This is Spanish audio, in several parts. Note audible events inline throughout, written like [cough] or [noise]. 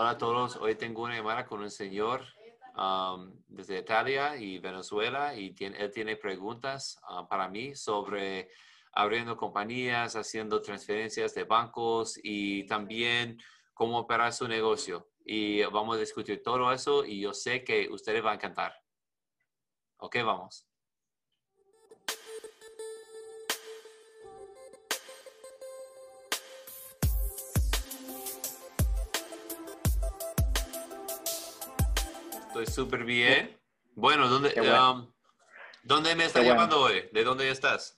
Hola a todos. Hoy tengo una llamada con un señor um, desde Italia y Venezuela y tiene, él tiene preguntas uh, para mí sobre abriendo compañías, haciendo transferencias de bancos y también cómo operar su negocio. Y vamos a discutir todo eso y yo sé que ustedes van a encantar. Ok, vamos. Estoy súper bien. Bueno, ¿dónde, um, ¿dónde me estás llamando hoy? ¿De dónde estás?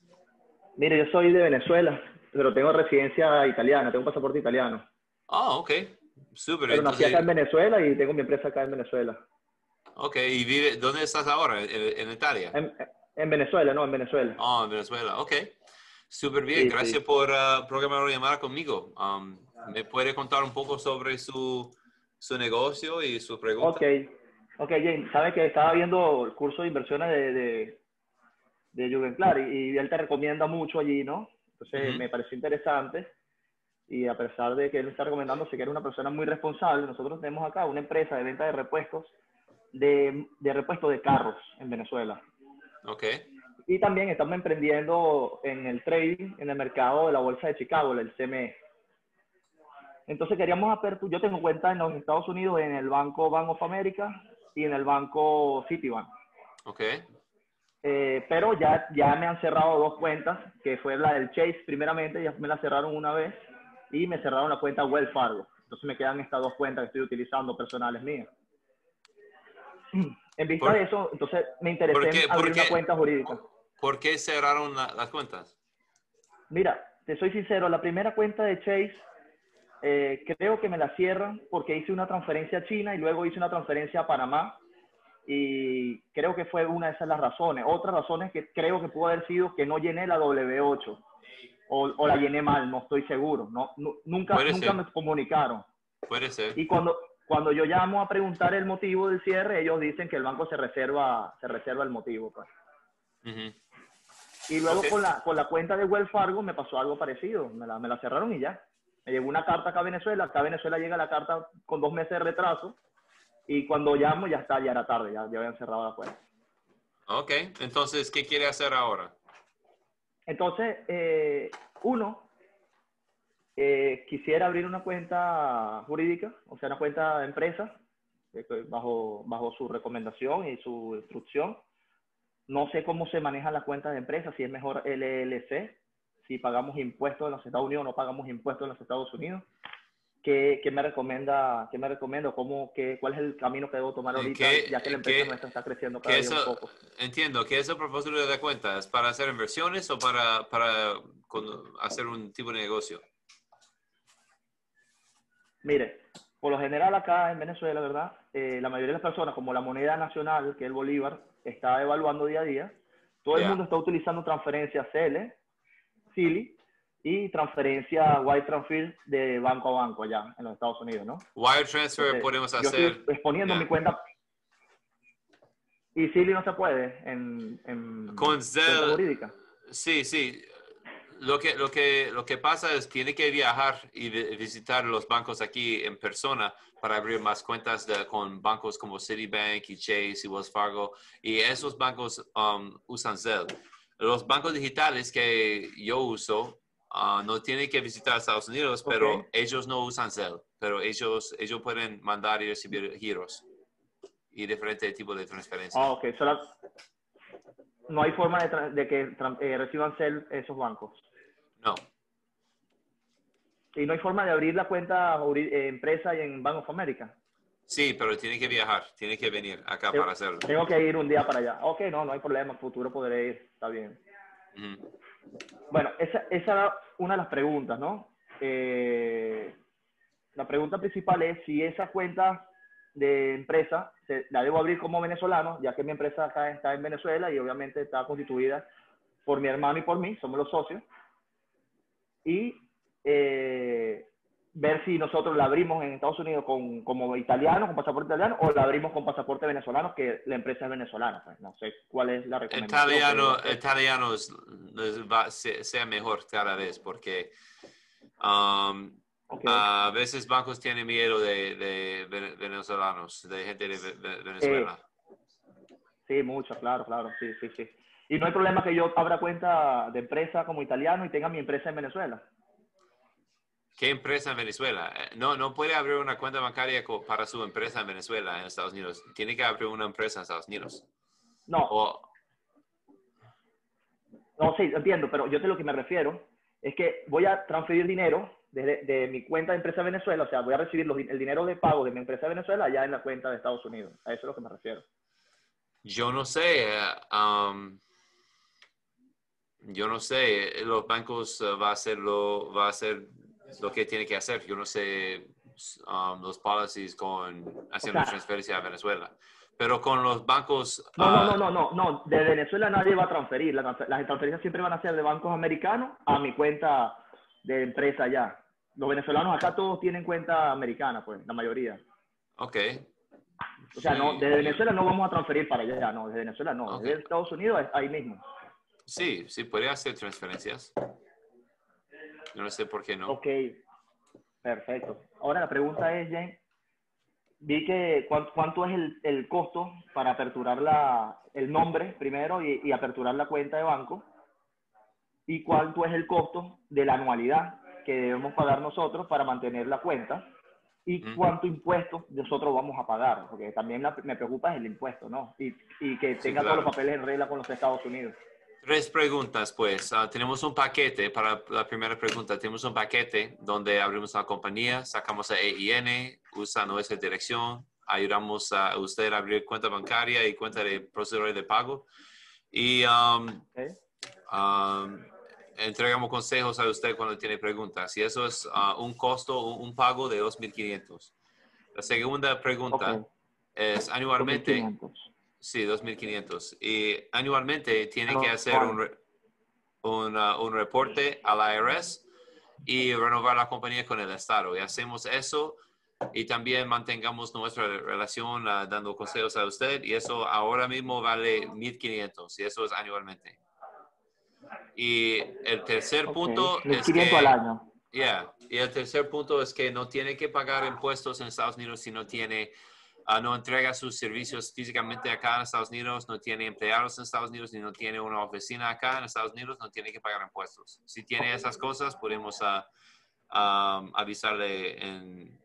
Mire, yo soy de Venezuela, pero tengo residencia italiana, tengo un pasaporte italiano. Ah, ok. Súper. Pero nací acá en Venezuela y tengo mi empresa acá en Venezuela. Ok, ¿y vive, dónde estás ahora? ¿En, Italia? En, Venezuela, no, en Venezuela. Ah, en Venezuela, ok. Súper bien, gracias por uh, programar una llamada conmigo. Um, ¿Me puede contar un poco sobre su, su negocio y su pregunta? Ok, ok, Jane, sabe que estaba viendo el curso de inversiones de, de, de Jürgen y, él te recomienda mucho allí, ¿no? Entonces me pareció interesante y a pesar de que él está recomendando, sé que era una persona muy responsable, nosotros tenemos acá una empresa de venta de repuestos, de, de repuestos de carros en Venezuela. Ok. Y también estamos emprendiendo en el trading, en el mercado de la bolsa de Chicago, el CME. Entonces queríamos hacer, yo tengo cuenta en los Estados Unidos en el banco Bank of America y en el banco Citibank. Ok. Eh, pero ya, ya me han cerrado dos cuentas, que fue la del Chase primeramente, ya me la cerraron una vez, y me cerraron la cuenta Wells Fargo. Entonces me quedan estas dos cuentas que estoy utilizando personales mías. [clears throat] En vista de eso, entonces me interesé en abrir una cuenta jurídica. ¿Por qué cerraron las cuentas? Mira, te soy sincero, la primera cuenta de Chase eh, creo que me la cierran porque hice una transferencia a China y luego hice una transferencia a Panamá y creo que fue una de esas las razones. Otras razones que creo que pudo haber sido que no llené la W8 o, la llené mal, no estoy seguro. No, nunca nunca me comunicaron. Puede ser. Y cuando, cuando yo llamo a preguntar el motivo del cierre, ellos dicen que el banco se reserva, se reserva el motivo. Pues. Y luego con, la, con la cuenta de Wells Fargo me pasó algo parecido. Me la, me la cerraron y ya. Llegó una carta acá a Venezuela. Acá a Venezuela llega la carta con dos meses de retraso. Y cuando llamo ya está, ya era tarde, ya, ya habían cerrado la cuenta. Ok, entonces, ¿qué quiere hacer ahora? Entonces, eh, uno, eh, quisiera abrir una cuenta jurídica, o sea, una cuenta de empresa, bajo, bajo su recomendación y su instrucción. No sé cómo se manejan las cuentas de empresa, si es mejor LLC, si pagamos impuestos en los Estados Unidos o no pagamos impuestos en los Estados Unidos. ¿Qué, qué me recomienda? ¿Qué me recomiendo? ¿Cómo, qué, ¿Cuál es el camino que debo tomar ahorita, ya que la empresa nuestra está creciendo cada día un poco? Entiendo, ¿qué es el propósito de la cuenta? ¿Es para hacer inversiones o para, para hacer un tipo de negocio? Mire, por lo general acá en Venezuela, ¿verdad? Eh, la mayoría de las personas, como la moneda nacional, que es el Bolívar, está evaluando día a día, todo el mundo está utilizando transferencias CL, CILI, y transferencia wire transfer de banco a banco allá en los Estados Unidos, ¿no? Wire transfer podemos hacer. estoy exponiendo mi cuenta. Y Silly no se puede en, en con Zelle, jurídica. Sí, sí. Lo que, lo, que, lo que pasa es que tiene que viajar y visitar los bancos aquí en persona para abrir más cuentas de, con bancos como Citibank y Chase y Wells Fargo. Y esos bancos um, usan Zelle. Los bancos digitales que yo uso Ah, no tiene que visitar Estados Unidos, pero ellos no usan Zelle, pero ellos, ellos pueden mandar y recibir giros y diferentes tipos de transferencias. Ah, ok. no hay forma de, que eh, reciban Zelle esos bancos. No. ¿Y no hay forma de abrir la cuenta eh, empresa en Bank of America? Sí, pero tiene que viajar, tiene que venir acá para hacerlo. Tengo que ir un día para allá. Ok, no, no hay problema, futuro podré ir, está bien. Bueno, esa, esa era una de las preguntas, ¿no? Eh, la pregunta principal es si esa cuenta de empresa la debo abrir como venezolano, ya que mi empresa acá está en Venezuela y obviamente está constituida por mi hermano y por mí, somos los socios. Y eh, ver si nosotros la abrimos en Estados Unidos con, como italiano, con pasaporte italiano, o la abrimos con pasaporte venezolano, que la empresa es venezolana. Pues, no sé cuál es la recomendación. Italiano, italiano sea mejor cada vez, porque um, A veces bancos tienen miedo de, venezolanos, de gente de Venezuela. Sí, mucho, claro, claro, sí, sí, sí. Y no hay problema que yo abra cuenta de empresa como italiano y tenga mi empresa en Venezuela. ¿Qué empresa en Venezuela? Eh, no, no puede abrir una cuenta bancaria para su empresa en Venezuela, en Estados Unidos. Tiene que abrir una empresa en Estados Unidos. No. No, sí, entiendo, pero yo de lo que me refiero es que voy a transferir dinero desde de mi cuenta de empresa de Venezuela, o sea, voy a recibir el dinero de pago de mi empresa de Venezuela allá en la cuenta de Estados Unidos. A eso es lo que me refiero. Yo no sé. Um, yo no sé. Los bancos uh, va a hacer lo, va a hacer lo que tiene que hacer. Yo no sé um, los policies con haciendo transferencia a Venezuela. Pero con los bancos. No, no, no, uh, no, no, no. De Venezuela nadie va a transferir. Las, transferencias siempre van a ser de bancos americanos a mi cuenta de empresa allá. Los venezolanos acá todos tienen cuenta americana, pues, la mayoría. Ok. O sea, no, desde Venezuela no vamos a transferir para allá, no, desde Venezuela no, desde Estados Unidos ahí mismo. Sí, sí, podría hacer transferencias. No sé por qué no. Ok, perfecto. Ahora la pregunta es, Jen, vi que cuánto, es el, el, costo para aperturar la, el nombre primero y, y aperturar la cuenta de banco y cuánto es el costo de la anualidad que debemos pagar nosotros para mantener la cuenta y cuánto impuesto nosotros vamos a pagar, porque también me preocupa es el impuesto, ¿no? Y, y que tenga todos los papeles en regla con los Estados Unidos. Tres preguntas, pues. Ah, tenemos un paquete, para la primera pregunta, tenemos un paquete donde abrimos la compañía, sacamos a EIN, usa nuestra dirección, ayudamos a usted a abrir cuenta bancaria y cuenta de procesador de pago. Y um, um, entregamos consejos a usted cuando tiene preguntas. Y eso es ah, un costo, un, pago de 2.500. La segunda pregunta es anualmente. 2, sí, 2.500. Y anualmente tiene que hacer un, un, reporte al IRS y renovar la compañía con el Estado. Y hacemos eso y también mantengamos nuestra relación ah, dando consejos a usted. Y eso ahora mismo vale 1.500 y eso es anualmente. Y el tercer punto es que... al año. Yeah. Y el tercer punto es que no tiene que pagar impuestos en Estados Unidos si no tiene, uh, no entrega sus servicios físicamente acá en Estados Unidos, no tiene empleados en Estados Unidos, ni no tiene una oficina acá en Estados Unidos, no tiene que pagar impuestos. Si tiene esas cosas, podemos uh, avisarle en,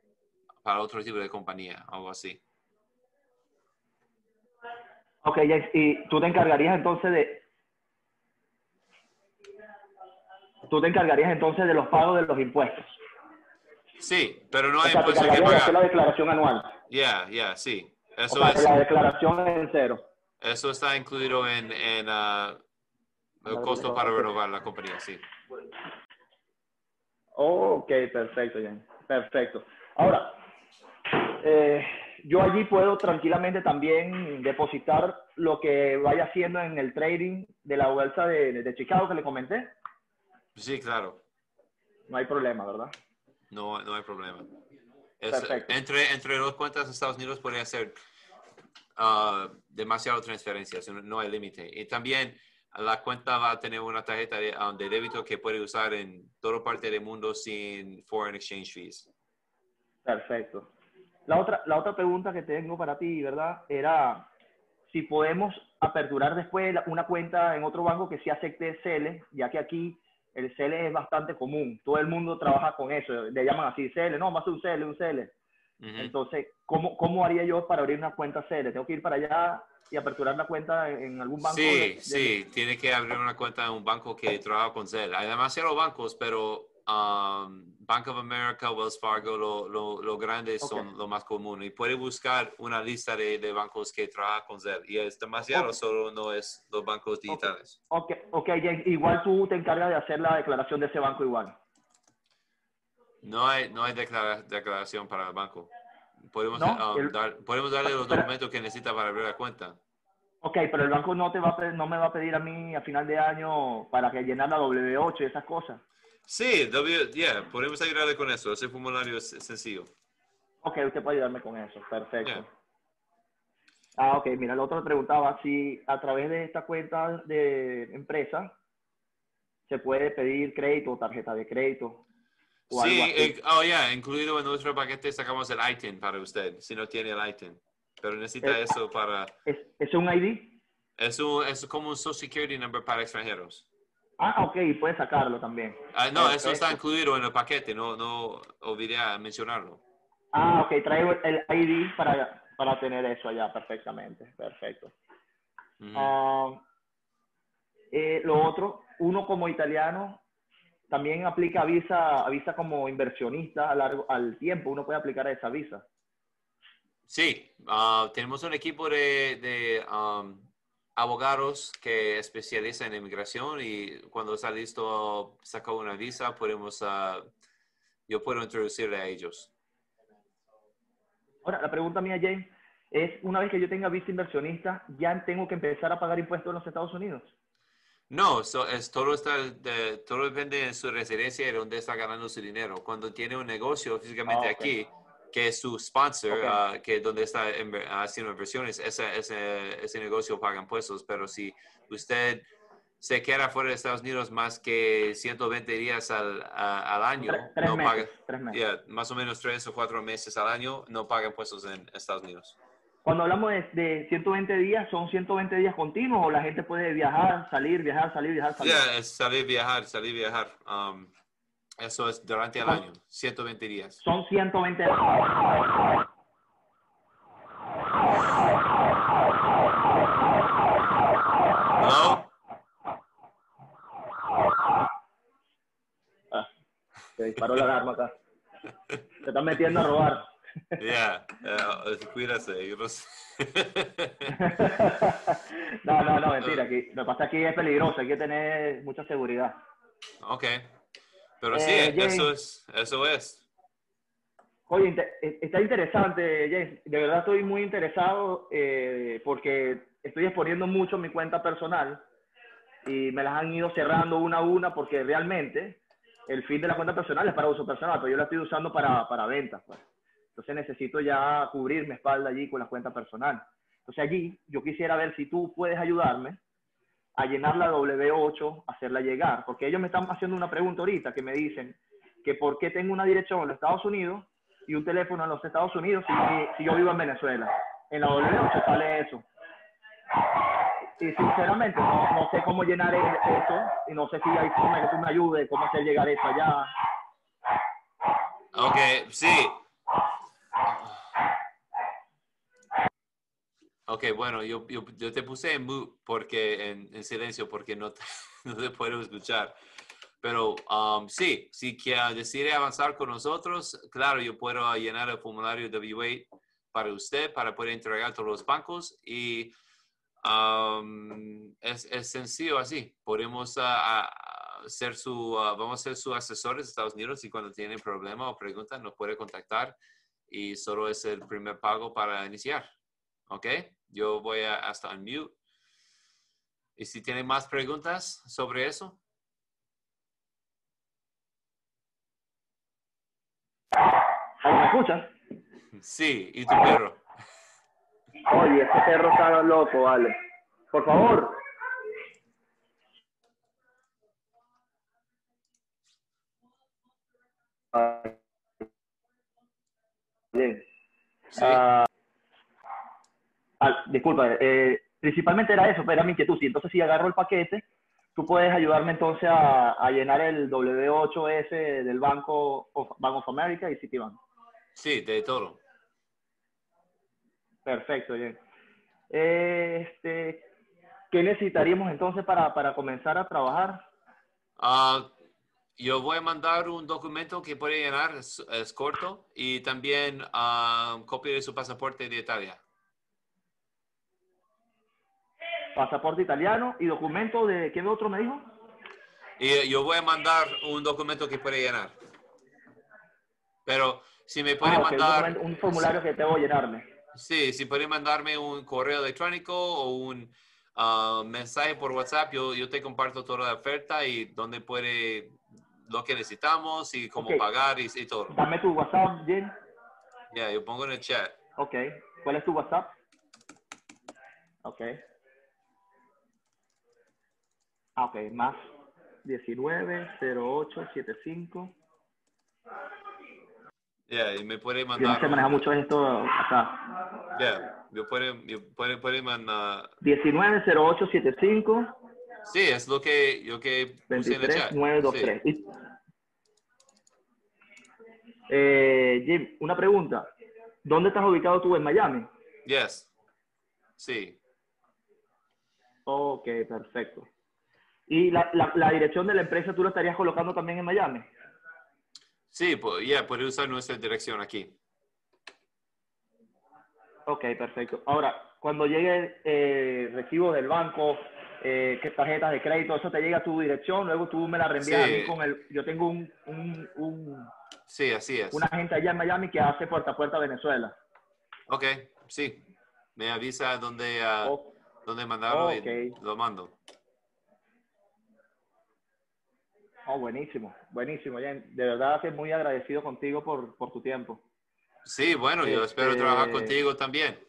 para otro tipo de compañía, algo así. Ok, y tú te encargarías entonces de tú te encargarías entonces de los pagos de los impuestos. Sí, pero no hay impuestos que pagar. Hacer la declaración anual. Ya, ya, sí. Eso es, la declaración en cero. Eso está incluido en, en uh, el costo para renovar la compañía, sí. Ok, perfecto, Jan. Perfecto. Ahora, eh, yo allí puedo tranquilamente también depositar lo que vaya haciendo en el trading de la bolsa de, de Chicago que le comenté. Sí, claro. No hay problema, ¿verdad? No, no hay problema. entre, entre dos cuentas de Estados Unidos podría ser uh, demasiado transferencias, no hay límite. Y también la cuenta va a tener una tarjeta de, um, de, débito que puede usar en toda parte del mundo sin foreign exchange fees. Perfecto. La otra, la otra pregunta que tengo para ti, ¿verdad? Era si podemos aperturar después una cuenta en otro banco que sí acepte ya que aquí el CL es bastante común. Todo el mundo trabaja con eso. Le llaman así CL. No, más un CL, un CL. Entonces, ¿cómo, ¿cómo haría yo para abrir una cuenta CL? ¿Tengo que ir para allá y aperturar la cuenta en algún banco? Sí, sí. Tiene que abrir una cuenta en un banco que trabaja con CL. Hay demasiados bancos, pero um, Bank of America, Wells Fargo, lo, lo, grandes son lo más común. Y puede buscar una lista de, de bancos que trabajan con Zelle. Y es demasiado, solo no es los bancos digitales. Ok, ok, igual tú te encargas de hacer la declaración de ese banco igual. No hay, no hay declaración para el banco. Podemos, um, podemos darle los documentos que necesita para abrir la cuenta. Ok, pero el banco no, te va a, no me va a pedir a mí a final de año para que llenar la W8 y esas cosas. Sí, yeah, podemos ayudarle con eso. Ese formulario es sencillo. Ok, usted puede ayudarme con eso. Perfecto. Ah, ok. Mira, el otro me preguntaba si a través de esta cuenta de empresa se puede pedir crédito o tarjeta de crédito. sí, eh, oh yeah, incluido en nuestro paquete sacamos el ITIN para usted, si no tiene el ITIN. Pero necesita eso para... ¿Es, ¿Es un ID? Es, un, es como un Social Security number para extranjeros. Ah, ok, puede sacarlo también. Ah, no, eso está incluido en el paquete, no, no olvidé mencionarlo. Ah, ok, traigo el ID para, para tener eso allá perfectamente, perfecto. Eh, lo otro, uno como italiano también aplica visa, visa como inversionista a largo, al tiempo, uno puede aplicar a esa visa. Sí, ah, tenemos un equipo de, de um, abogados que especializan en inmigración y cuando está listo saca una visa, podemos, uh, yo puedo introducirle a ellos. Ahora, la pregunta mía, James, es una vez que yo tenga visa inversionista, ¿ya tengo que empezar a pagar impuestos en los Estados Unidos? No, es, todo, está, de, todo depende de su residencia y de dónde está ganando su dinero. Cuando tiene un negocio físicamente ah, aquí, que es su sponsor, ah, que donde está haciendo inversiones, ese, ese, ese, negocio paga impuestos. Pero si usted se queda fuera de Estados Unidos más que 120 días al, al año, no paga, más o menos tres o cuatro meses al año, no paga impuestos en Estados Unidos. Cuando hablamos de, 120 días, ¿son 120 días continuos o la gente puede viajar, salir, viajar, salir, viajar, salir? Yeah, salir, viajar, salir, viajar. Um, eso es durante el año, 120 días. Son 120 días. ¿Hello? Ah, se disparó la alarma acá. Se están metiendo a robar. Ya, yeah, cuídate. [laughs] no, no, no, mentira. Aquí, lo que pasa aquí es peligroso, hay que tener mucha seguridad. Ok. Pero sí, eh, eso, es, eso es. Oye, eh, está interesante, James. De verdad estoy muy interesado eh, porque estoy exponiendo mucho mi cuenta personal y me las han ido cerrando una a una porque realmente el fin de la cuenta personal es para uso personal, pero yo la estoy usando para, para ventas. Pues. Entonces necesito ya cubrir mi espalda allí con la cuenta personal. Entonces allí yo quisiera ver si tú puedes ayudarme a llenar la W8, hacerla llegar, porque ellos me están haciendo una pregunta ahorita que me dicen que por qué tengo una dirección en los Estados Unidos y un teléfono en los Estados Unidos si, si yo vivo en Venezuela. En la W8 sale eso. Y sinceramente no, sé cómo llenar e-, eso y no sé si hay forma que tú me ayudes, cómo hacer llegar eso allá. Ok, sí, Ok, bueno, yo, yo, yo, te puse en mute porque, en, silencio porque no te, [laughs] no te puedo escuchar. Pero um, sí, si quiere decide avanzar con nosotros, claro, yo puedo llenar el formulario W8 para usted, para poder entregar todos los bancos y um, es, es, sencillo así. Podemos uh, su, uh, vamos a ser sus asesores de Estados Unidos y cuando tienen problema o preguntas nos puede contactar y solo es el primer pago para iniciar. ¿Ok? Yo voy a hasta unmute. ¿Y si tienen más preguntas sobre eso? ¿Me escuchas? Sí, ¿y tu perro? Oye, este perro está loco, vale. Por favor. Bien. Sí. Ah, Ah, disculpa, eh, principalmente era eso, era mi inquietud. Sí, entonces si agarro el paquete, tú puedes ayudarme entonces a, llenar el W8S del Banco of, Bank of America y Citibank. Sí, de todo. Perfecto, bien. Este, ¿Qué necesitaríamos entonces para, para comenzar a trabajar? Uh, yo voy a mandar un documento que puede llenar, es, corto, y también uh, copia de su pasaporte de Italia pasaporte italiano y documento de, ¿qué otro me dijo? Y yo voy a mandar un documento que puede llenar. Pero si me puede ah, mandar... Un, formulario que tengo que llenarme. Sí, si puede mandarme un correo electrónico o un ah, mensaje por WhatsApp, yo, yo te comparto toda la oferta y dónde puede, lo que necesitamos y cómo pagar y, y, todo. Dame tu WhatsApp, Jen. Ya, yo pongo en el chat. Ok. ¿Cuál es tu WhatsApp? Ok. Ah, ok, más 19 08 75 Yeah, y me puede mandar. Yo no sé manejar mucho esto acá. Yeah, yo puede, yo puede, puede mandar. 190875. Sí, es lo que yo que puse en el chat. 923. Sí. Eh, Jim, una pregunta. ¿Dónde estás ubicado tú en Miami? Yes. Sí. Ok, perfecto. ¿Y la, la, dirección de la empresa tú la estarías colocando también en Miami? Sí, pues, ya, puede usar nuestra dirección aquí. Ok, perfecto. Ahora, cuando llegue eh, recibo del banco, eh, tarjetas de crédito, eso te llega a tu dirección, luego tú me la reenvías a mí con el... Yo tengo un, un, un, Sí, así es. Una gente allá en Miami que hace puerta a puerta Venezuela. Ok, sí. Me avisa dónde, uh, mandarlo y lo mando. Oh, buenísimo, buenísimo. De verdad que muy agradecido contigo por, por tu tiempo. Sí, bueno, yo espero este, trabajar contigo también.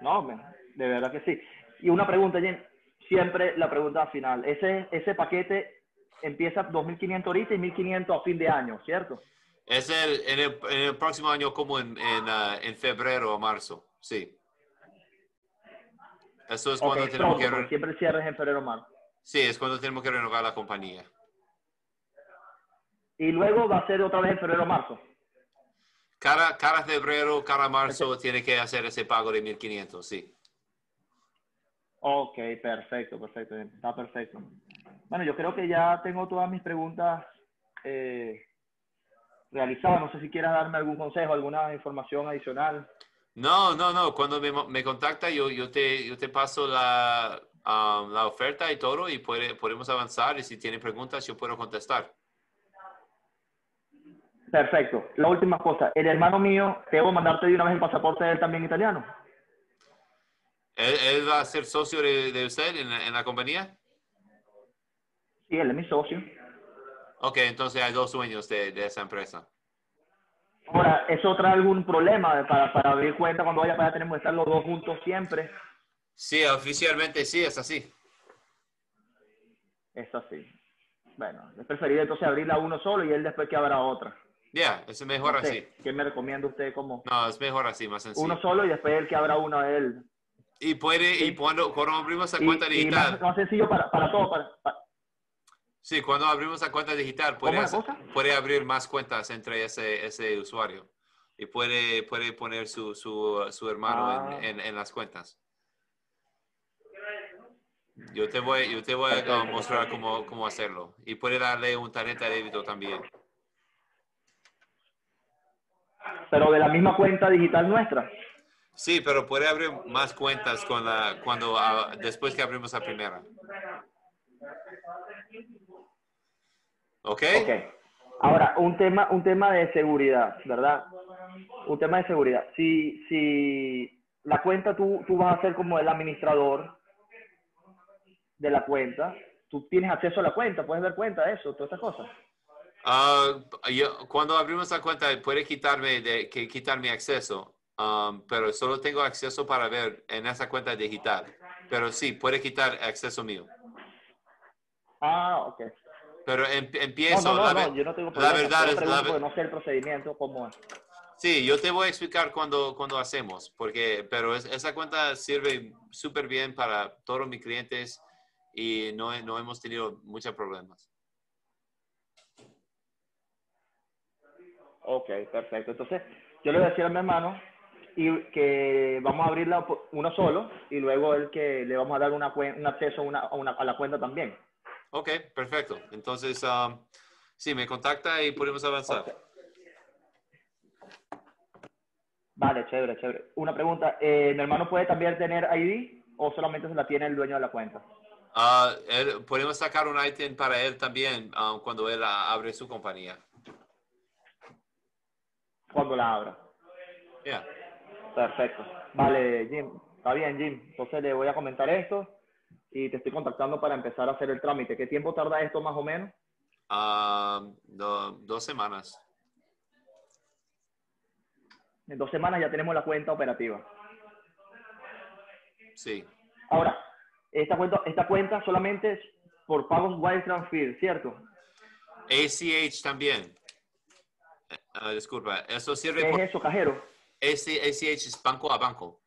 No, de verdad que sí. Y una pregunta, Jen, siempre la pregunta final. Ese, ese paquete empieza 2.500 ahorita y 1.500 a fin de año, ¿cierto? Es el, en, el, en el próximo año como en, en, uh, en, febrero o marzo, sí. Eso es cuando tenemos que... Siempre cierres en febrero o marzo. Sí, es cuando tenemos que renovar la compañía. Y luego va a ser otra vez en febrero o marzo. Cada, cada febrero, cada marzo tiene que hacer ese pago de 1.500, sí. Ok, perfecto, perfecto, está perfecto. Bueno, yo creo que ya tengo todas mis preguntas eh, realizadas. No sé si quieras darme algún consejo, alguna información adicional. No, no, no. Cuando me, me contacta, yo, yo, te, yo te paso la, um, la oferta y todo y puede, podemos avanzar. Y si tiene preguntas, yo puedo contestar. Perfecto. La última cosa. El hermano mío, ¿debo mandarte de una vez el pasaporte de él también italiano? ¿Él, va a ser socio de, usted en, la compañía? Sí, él es mi socio. Ok, entonces hay dos sueños de, esa empresa. Ahora, ¿eso trae algún problema para, para abrir cuenta cuando vaya para allá? Tenemos que estar los dos juntos siempre. Sí, oficialmente sí, es así. Es así. Bueno, es preferible entonces abrirla uno solo y él después que abra otra. Ya, es mejor así. ¿Qué me recomienda usted como? No, es mejor así, más sencillo. Uno solo y después el que abra uno a él. Y puede, y cuando, cuando abrimos la cuenta digital. Y más, sencillo para, para todo, para, Sí, cuando abrimos la cuenta digital puede, puede abrir más cuentas entre ese, ese usuario y puede, puede poner su, su, su hermano en, ah. en, las cuentas. Yo te voy, yo te voy a mostrar cómo, cómo hacerlo. Y puede darle un tarjeta de débito también. Pero de la misma cuenta digital nuestra. Sí, pero puede abrir más cuentas con la, cuando, ah, después que abrimos la primera. ¿Ok? Ahora, un tema, un tema de seguridad, ¿verdad? Un tema de seguridad. Si, si la cuenta tú, tú vas a ser como el administrador de la cuenta, tú tienes acceso a la cuenta, puedes ver cuenta de eso, todas esas cosas. Uh, cuando abrimos la cuenta, puede quitarme, de, que, quitar mi acceso, um, pero solo tengo acceso para ver en esa cuenta digital. Pero sí, puede quitar acceso mío. Ah, ok. Pero em, empiezo. No, no, no, yo no tengo problema. La verdad es la No sé el procedimiento cómo es. Sí, yo te voy a explicar cuando, cuando hacemos, porque, pero esa cuenta sirve súper bien para todos mis clientes y no, no hemos tenido muchos problemas. Ok, perfecto. Entonces, yo le voy a decir a mi hermano y que vamos a abrirla uno solo y luego el que le vamos a dar una, un acceso a, una, a, una, a la cuenta también. Ok, perfecto. Entonces, um, sí, me contacta y podemos avanzar. Vale, chévere, chévere. Una pregunta, eh, ¿mi hermano puede también tener ID o solamente se la tiene el dueño de la cuenta? Uh, podemos sacar un item para él también um, cuando él abre su compañía. Cuando la abra. Ya. Perfecto. Vale, Jim. Está bien, Jim. Entonces le voy a comentar esto y te estoy contactando para empezar a hacer el trámite. ¿Qué tiempo tarda esto más o menos? Ah, dos semanas. En dos semanas ya tenemos la cuenta operativa. Sí. Ahora, esta cuenta, esta cuenta solamente es por pagos wire transfer, ¿cierto? ACH también. Uh, disculpa, eso sirve. ¿Qué es eso, cajero? ACH es banco a banco.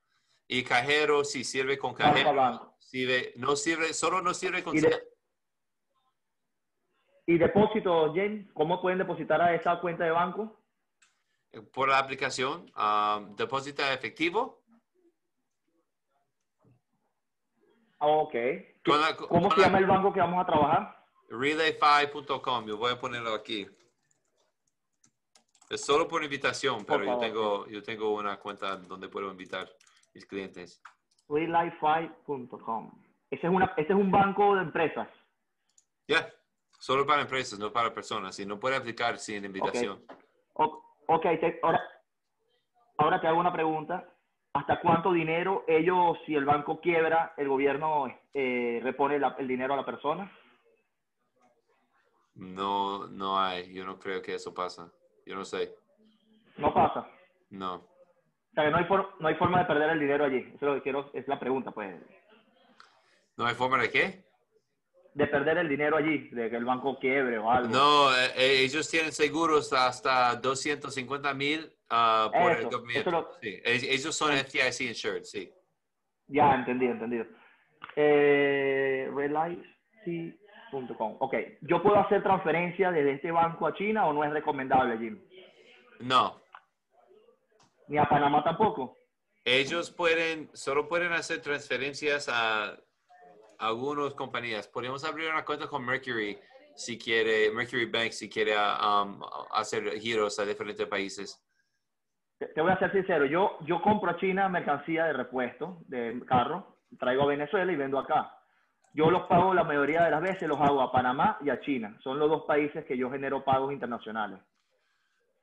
Y cajero sí sirve con cajero. Banco a banco. Sirve, no sirve, solo no sirve con. ¿Y, ¿Y depósito, James? ¿Cómo pueden depositar a esa cuenta de banco? Por la aplicación, um, deposita efectivo. Ok. ¿Cómo se llama el banco que vamos a trabajar? Relay5.com. Yo voy a ponerlo aquí. Es solo por invitación, pero yo tengo, yo tengo una cuenta donde puedo invitar mis clientes. Realify.com. Ese es, una, ese es un banco de empresas. Ya, solo para empresas, no para personas. Y no puede aplicar sin invitación. Ok, ahora, ahora te hago una pregunta. ¿Hasta cuánto dinero ellos, si el banco quiebra, el gobierno eh, repone el dinero a la persona? No, no hay. Yo no creo que eso pasa. Yo no sé. ¿No pasa? No. O sea, que no hay, no hay forma de perder el dinero allí. Eso es lo que quiero, es la pregunta, pues. ¿No hay forma de qué? De perder el dinero allí, de que el banco quiebre o algo. No, eh, eh, ellos tienen seguros hasta 250 mil uh, por el gobierno. sí. Ellos son FDIC insured, sí. Ya, entendido, entendido. Eh, sí. Ok, ¿yo puedo hacer transferencia desde este banco a China o no es recomendable, Jim? No. ¿Ni a Panamá tampoco? Ellos pueden, solo pueden hacer transferencias a algunas compañías. Podemos abrir una cuenta con Mercury si quiere, Mercury Bank si quiere um, hacer giros a diferentes países. Te, voy a ser sincero, yo, yo compro a China mercancía de repuesto de carro, traigo a Venezuela y vendo acá. Yo los pago la mayoría de las veces, los hago a Panamá y a China. Son los dos países que yo genero pagos internacionales.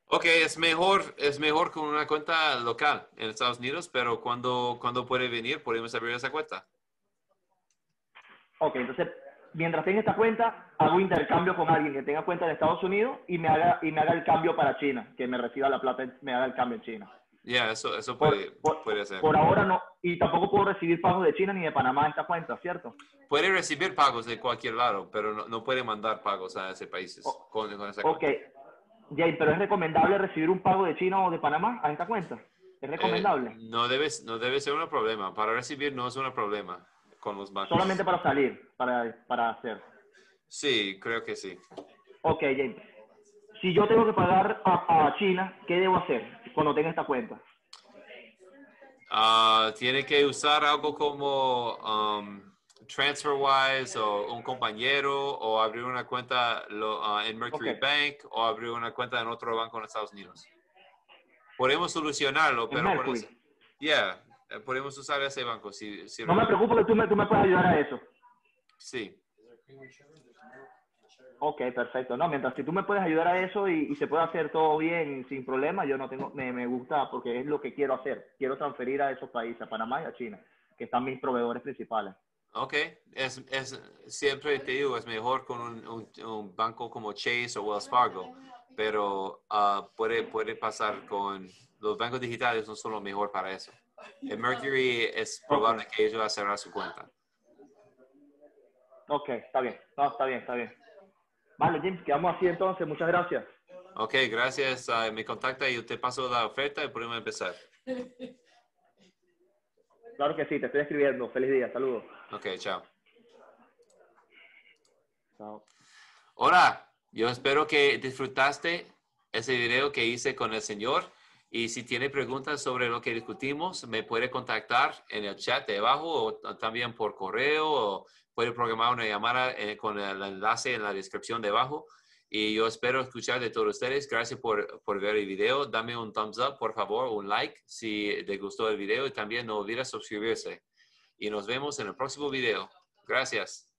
Ok, es mejor, es mejor con una cuenta local en Estados Unidos, pero cuando, cuando puede venir, podemos abrir esa cuenta. Ok, entonces, mientras tenga esta cuenta, hago intercambio con alguien que tenga cuenta en Estados Unidos y me haga, y me haga el cambio para China, que me reciba la plata, me haga el cambio en China. Ya, eso, eso puede, puede ser. Por ahora no, y tampoco puedo recibir pagos de China ni de Panamá en esta cuenta, ¿cierto? Puede recibir pagos de cualquier lado, pero no, no puede mandar pagos a ese país con, esa Ok, Jay, pero ¿es recomendable recibir un pago de China o de Panamá a esta cuenta? ¿Es eh, recomendable? no, debe, no debe ser un problema. Para recibir no es un problema con los bancos. Solamente para salir, para, para hacer. Sí, creo que sí. Ok, Jay. Si yo tengo que pagar a, a China, ¿qué debo hacer? cuando tenga esta cuenta? Uh, tiene que usar algo como um, TransferWise o un compañero o abrir una cuenta uh, en Mercury Bank o abrir una cuenta en otro banco en Estados Unidos. Podemos solucionarlo, pero podemos, yeah, podemos usar ese banco. Si, si no me preocupo que tú me, tú me puedas ayudar a eso. Sí. Ok, perfecto. No, mientras si tú me puedes ayudar a eso y, se puede hacer todo bien, sin problema, yo no tengo, me, me, gusta porque es lo que quiero hacer. Quiero transferir a esos países, a Panamá y a China, que están mis proveedores principales. Ok, es, es, siempre te digo, es mejor con un, un, banco como Chase o Wells Fargo, pero uh, puede, puede pasar con los bancos digitales, no son lo mejor para eso. [laughs] El Mercury es probable que ellos cerrar su cuenta. Ok, está bien, no, está bien, está bien. Vale, Jim, quedamos así entonces. Muchas gracias. Ok, gracias. Uh, me contacta y te paso la oferta y podemos empezar. Claro que sí, te estoy escribiendo. Feliz día, saludos. Ok, chao. Chao. Hola, yo espero que disfrutaste ese video que hice con el señor. Y si tiene preguntas sobre lo que discutimos, me puede contactar en el chat de abajo o también por correo o puede programar una llamada eh, con el enlace en la descripción debajo. Y yo espero escuchar de todos ustedes. Gracias por, por ver el video. Dame un thumbs up, por favor, un like si te gustó el video y también no olvides suscribirse. Y nos vemos en el próximo video. Gracias.